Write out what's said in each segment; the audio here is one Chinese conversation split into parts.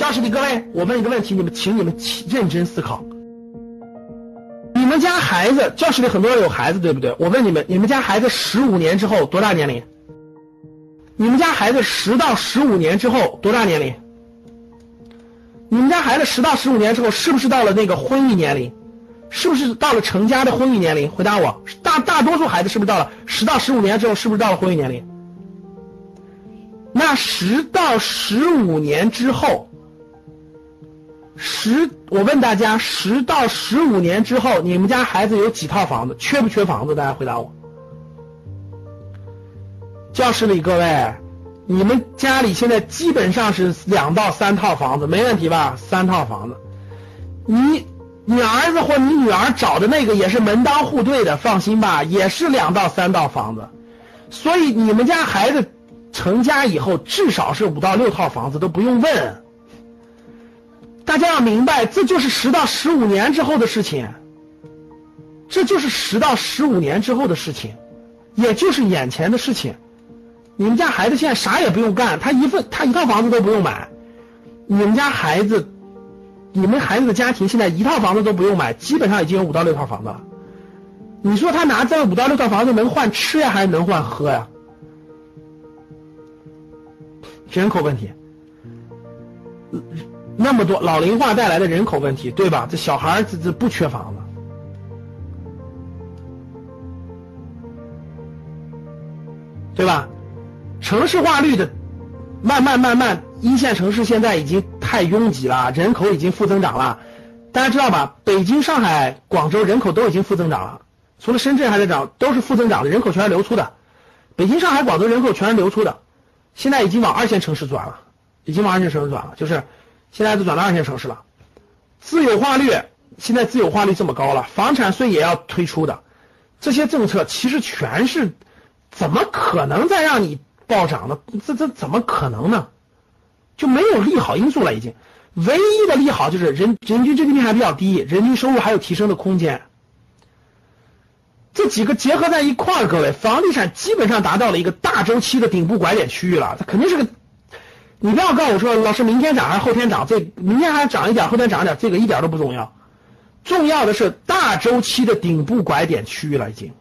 教室里各位，我问一个问题，你们请你们认真思考。你们家孩子，教室里很多人有孩子，对不对？我问你们，你们家孩子十五年之后多大年龄？你们家孩子十到十五年之后多大年龄？你们家孩子十到十五年之后是不是到了那个婚育年龄？是不是到了成家的婚育年龄？回答我，大大多数孩子是不是到了十到十五年之后是不是到了婚育年龄？那十到十五年之后。十，我问大家，十到十五年之后，你们家孩子有几套房子？缺不缺房子？大家回答我。教室里各位，你们家里现在基本上是两到三套房子，没问题吧？三套房子，你你儿子或你女儿找的那个也是门当户对的，放心吧，也是两到三套房子。所以你们家孩子成家以后，至少是五到六套房子，都不用问。大家要明白，这就是十到十五年之后的事情，这就是十到十五年之后的事情，也就是眼前的事情。你们家孩子现在啥也不用干，他一份他一套房子都不用买。你们家孩子，你们孩子的家庭现在一套房子都不用买，基本上已经有五到六套房子了。你说他拿这五到六套房子能换吃呀，还是能换喝呀？人口问题。那么多老龄化带来的人口问题，对吧？这小孩这这不缺房子，对吧？城市化率的慢慢慢慢，一线城市现在已经太拥挤了，人口已经负增长了。大家知道吧？北京、上海、广州人口都已经负增长了，除了深圳还在涨，都是负增长的，人口全是流出的。北京、上海、广州人口全是流出的，现在已经往二线城市转了，已经往二线城市转了，就是。现在都转到二线城市了，自有化率现在自有化率这么高了，房产税也要推出的，这些政策其实全是怎么可能再让你暴涨呢？这这怎么可能呢？就没有利好因素了，已经唯一的利好就是人人均 GDP 还比较低，人均收入还有提升的空间。这几个结合在一块儿，各位，房地产基本上达到了一个大周期的顶部拐点区域了，它肯定是个。你不要告诉我说，老师明天涨还是后天涨？这明天还涨一点，后天涨一点，这个一点都不重要。重要的是大周期的顶部拐点区域了，已经，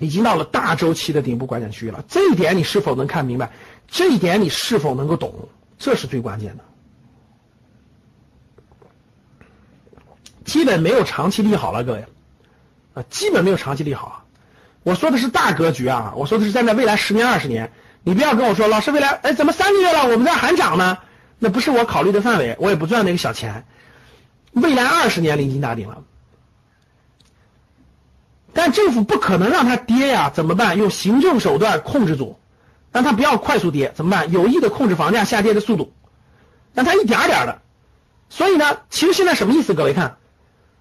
已经到了大周期的顶部拐点区域了。这一点你是否能看明白？这一点你是否能够懂？这是最关键的。基本没有长期利好了，各位啊，基本没有长期利好。我说的是大格局啊，我说的是站在未来十年、二十年。你不要跟我说，老师未来，哎，怎么三个月了，我们这还涨呢？那不是我考虑的范围，我也不赚那个小钱。未来二十年临近大顶了，但政府不可能让它跌呀，怎么办？用行政手段控制住，让它不要快速跌，怎么办？有意的控制房价下跌的速度，让它一点点的。所以呢，其实现在什么意思？各位看，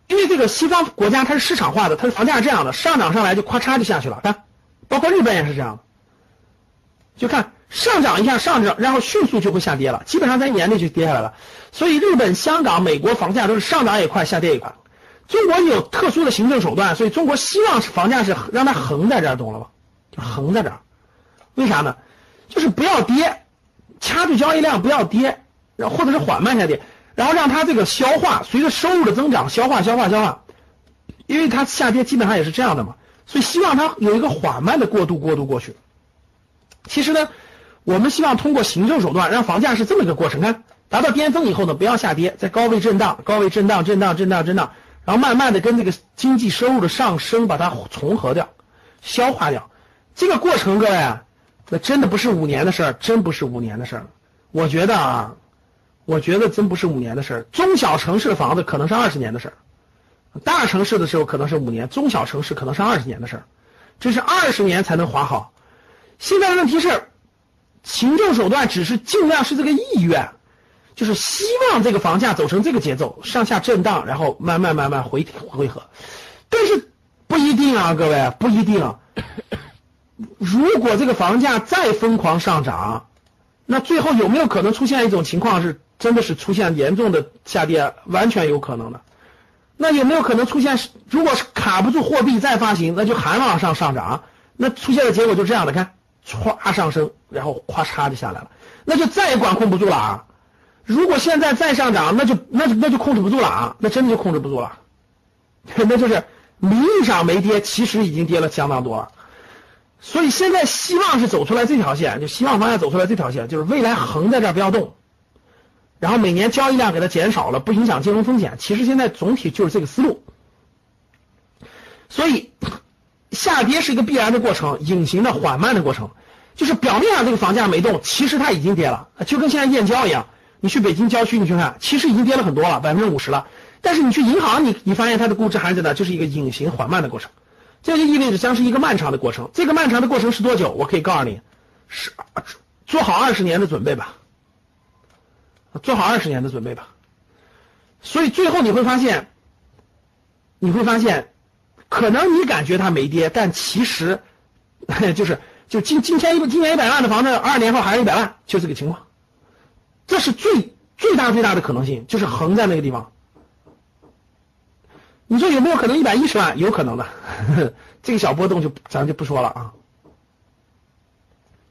因为这个西方国家它是市场化的，它的房价是这样的，上涨上来就咔嚓就下去了，看，包括日本也是这样的。就看上涨一下上涨，然后迅速就会下跌了，基本上在一年内就跌下来了。所以日本、香港、美国房价都是上涨也快，下跌也快。中国有特殊的行政手段，所以中国希望是房价是让它横在这儿，懂了吧？就横在这儿。为啥呢？就是不要跌，掐住交易量不要跌，然后或者是缓慢下跌，然后让它这个消化，随着收入的增长消化消化消化，因为它下跌基本上也是这样的嘛，所以希望它有一个缓慢的过渡过渡过去。其实呢，我们希望通过行政手段让房价是这么一个过程，看达到巅峰以后呢，不要下跌，在高位震荡，高位震荡，震荡，震荡，震荡，然后慢慢的跟这个经济收入的上升把它重合掉，消化掉。这个过程，各位啊，那真的不是五年的事儿，真不是五年的事儿。我觉得啊，我觉得真不是五年的事儿。中小城市的房子可能是二十年的事儿，大城市的时候可能是五年，中小城市可能是二十年的事儿，这是二十年才能划好。现在的问题是，行政手段只是尽量是这个意愿，就是希望这个房价走成这个节奏，上下震荡，然后慢慢慢慢回回合。但是不一定啊，各位不一定。如果这个房价再疯狂上涨，那最后有没有可能出现一种情况是，真的是出现严重的下跌？完全有可能的。那有没有可能出现，如果是卡不住货币再发行，那就还往上上涨？那出现的结果就这样的，看。唰上升，然后咵嚓就下来了，那就再也管控不住了啊！如果现在再上涨，那就那就那就控制不住了啊，那真的就控制不住了，那就是名义上没跌，其实已经跌了相当多了。所以现在希望是走出来这条线，就希望方向走出来这条线，就是未来横在这儿不要动，然后每年交易量给它减少了，不影响金融风险。其实现在总体就是这个思路。所以下跌是一个必然的过程，隐形的缓慢的过程，就是表面上这个房价没动，其实它已经跌了，就跟现在燕郊一样，你去北京郊区你去看，其实已经跌了很多了，百分之五十了。但是你去银行，你你发现它的估值还在那，就是一个隐形缓慢的过程。这就意味着将是一个漫长的过程。这个漫长的过程是多久？我可以告诉你，是做好二十年的准备吧，做好二十年的准备吧。所以最后你会发现，你会发现，可能你感觉它没跌，但其实 就是就今今天一今年一百万的房子，二年后还是一百万，就这个情况。这是最最大最大的可能性，就是横在那个地方。你说有没有可能一百一十万？有可能的，这个小波动就咱就不说了啊。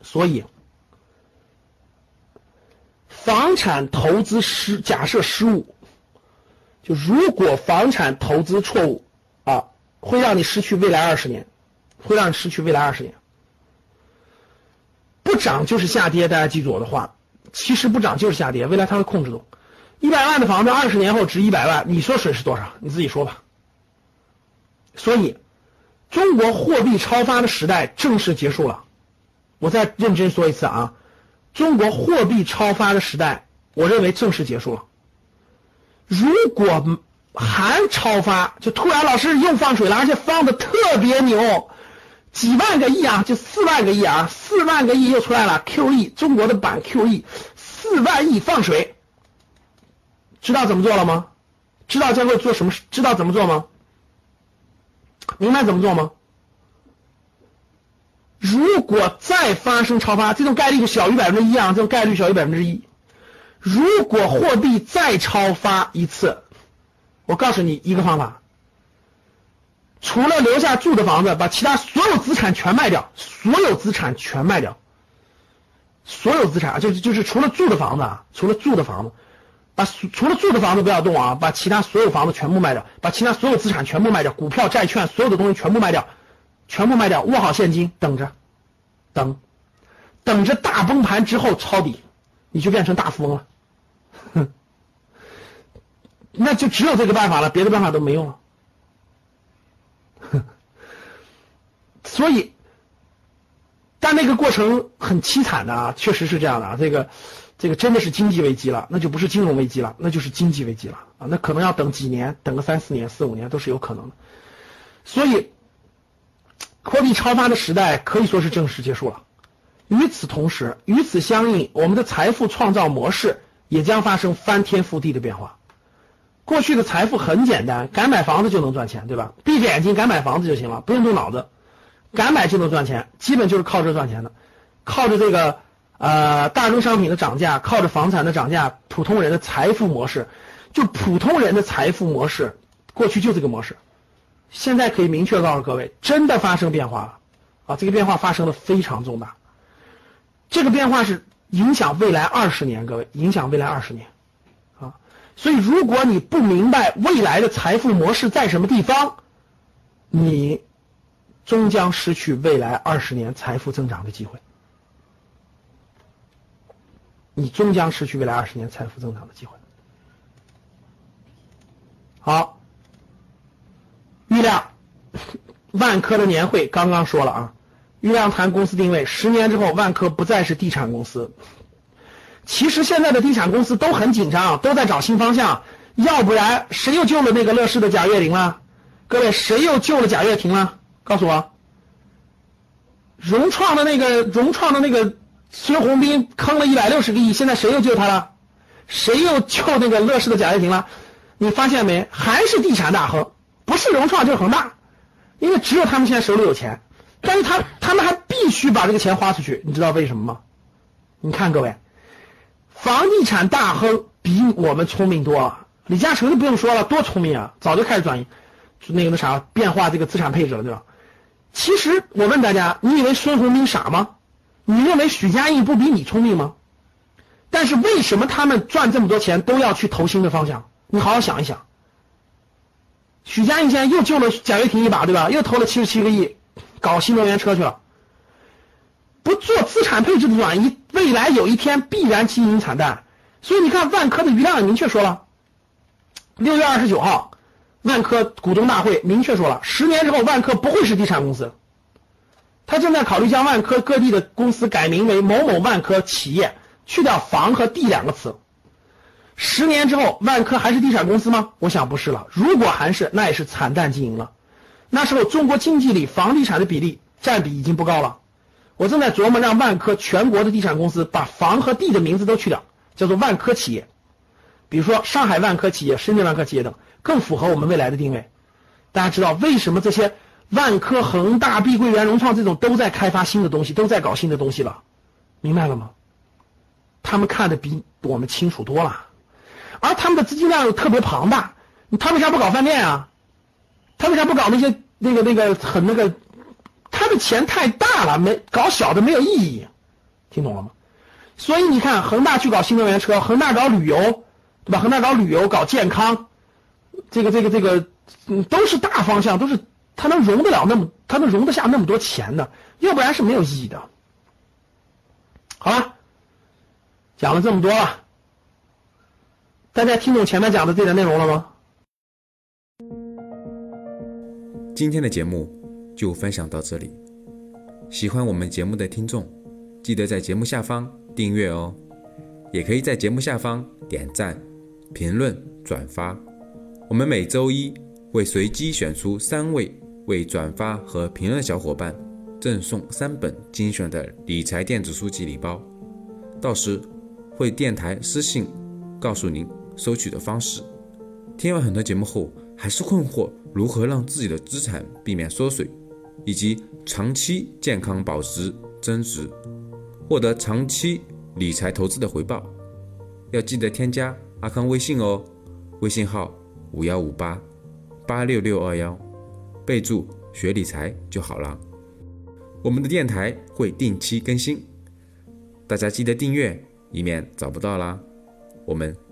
所以，房产投资失假设失误，就如果房产投资错误啊，会让你失去未来二十年，会让你失去未来二十年。不涨就是下跌，大家记住我的话，其实不涨就是下跌，未来它会控制住。一百万的房子二十年后值一百万，你说损失多少？你自己说吧。所以，中国货币超发的时代正式结束了。我再认真说一次啊，中国货币超发的时代，我认为正式结束了。如果还超发，就突然老师又放水了，而且放的特别牛，几万个亿啊，就四万个亿啊，四万个亿又出来了，QE，中国的版 QE，四万亿放水，知道怎么做了吗？知道将会做什么？知道怎么做吗？明白怎么做吗？如果再发生超发，这种概率就小于百分之一啊，这种概率小于百分之一。如果货币再超发一次，我告诉你一个方法，除了留下住的房子，把其他所有资产全卖掉，所有资产全卖掉，所有资产就是就是除了住的房子啊，除了住的房子。把除了住的房子不要动啊，把其他所有房子全部卖掉，把其他所有资产全部卖掉，股票、债券所有的东西全部卖掉，全部卖掉，握好现金，等着，等，等着大崩盘之后抄底，你就变成大富翁了，哼，那就只有这个办法了，别的办法都没用了，哼，所以，但那个过程很凄惨的啊，确实是这样的啊，这个。这个真的是经济危机了，那就不是金融危机了，那就是经济危机了啊！那可能要等几年，等个三四年、四五年都是有可能的。所以，货币超发的时代可以说是正式结束了。与此同时，与此相应，我们的财富创造模式也将发生翻天覆地的变化。过去的财富很简单，敢买房子就能赚钱，对吧？闭着眼睛敢买房子就行了，不用动脑子，敢买就能赚钱，基本就是靠这赚钱的，靠着这个。呃，大宗商品的涨价，靠着房产的涨价，普通人的财富模式，就普通人的财富模式，过去就这个模式，现在可以明确告诉各位，真的发生变化了啊！这个变化发生的非常重大，这个变化是影响未来二十年，各位影响未来二十年啊！所以如果你不明白未来的财富模式在什么地方，你终将失去未来二十年财富增长的机会。你终将失去未来二十年财富增长的机会。好，郁亮，万科的年会刚刚说了啊，郁亮谈公司定位，十年之后万科不再是地产公司。其实现在的地产公司都很紧张，都在找新方向，要不然谁又救了那个乐视的贾跃亭了？各位，谁又救了贾跃亭了？告诉我，融创的那个融创的那个。孙宏斌坑了一百六十个亿，现在谁又救他了？谁又救那个乐视的贾跃亭了？你发现没？还是地产大亨，是融创就是恒大，因为只有他们现在手里有钱，但是他他们还必须把这个钱花出去，你知道为什么吗？你看各位，房地产大亨比我们聪明多了，李嘉诚就不用说了，多聪明啊，早就开始转移那个那啥变化这个资产配置了，对吧？其实我问大家，你以为孙宏斌傻吗？你认为许家印不比你聪明吗？但是为什么他们赚这么多钱都要去投新的方向？你好好想一想。许家印现在又救了贾跃亭一把，对吧？又投了七十七个亿，搞新能源车去了。不做资产配置的转移，未来有一天必然经营惨淡。所以你看，万科的余亮明确说了，六月二十九号，万科股东大会明确说了，十年之后万科不会是地产公司。他正在考虑将万科各地的公司改名为某某万科企业，去掉房和地两个词。十年之后，万科还是地产公司吗？我想不是了。如果还是，那也是惨淡经营了。那时候中国经济里房地产的比例占比已经不高了。我正在琢磨让万科全国的地产公司把房和地的名字都去掉，叫做万科企业。比如说上海万科企业、深圳万科企业等，更符合我们未来的定位。大家知道为什么这些？万科、恒大、碧桂园、融创这种都在开发新的东西，都在搞新的东西了，明白了吗？他们看的比我们清楚多了，而他们的资金量又特别庞大，他为啥不搞饭店啊？他为啥不搞那些那个那个很那个？他的钱太大了，没搞小的没有意义，听懂了吗？所以你看，恒大去搞新能源车，恒大搞旅游，对吧？恒大搞旅游、搞健康，这个这个这个，都是大方向，都是。他能容得了那么，他能容得下那么多钱的，要不然是没有意义的。好了，讲了这么多了，大家听懂前面讲的这点内容了吗？今天的节目就分享到这里，喜欢我们节目的听众，记得在节目下方订阅哦，也可以在节目下方点赞、评论、转发。我们每周一会随机选出三位。为转发和评论的小伙伴赠送三本精选的理财电子书籍礼包，到时会电台私信告诉您收取的方式。听完很多节目后，还是困惑如何让自己的资产避免缩水，以及长期健康保值增值，获得长期理财投资的回报？要记得添加阿康微信哦，微信号五幺五八八六六二幺。备注学理财就好了。我们的电台会定期更新，大家记得订阅，以免找不到啦。我们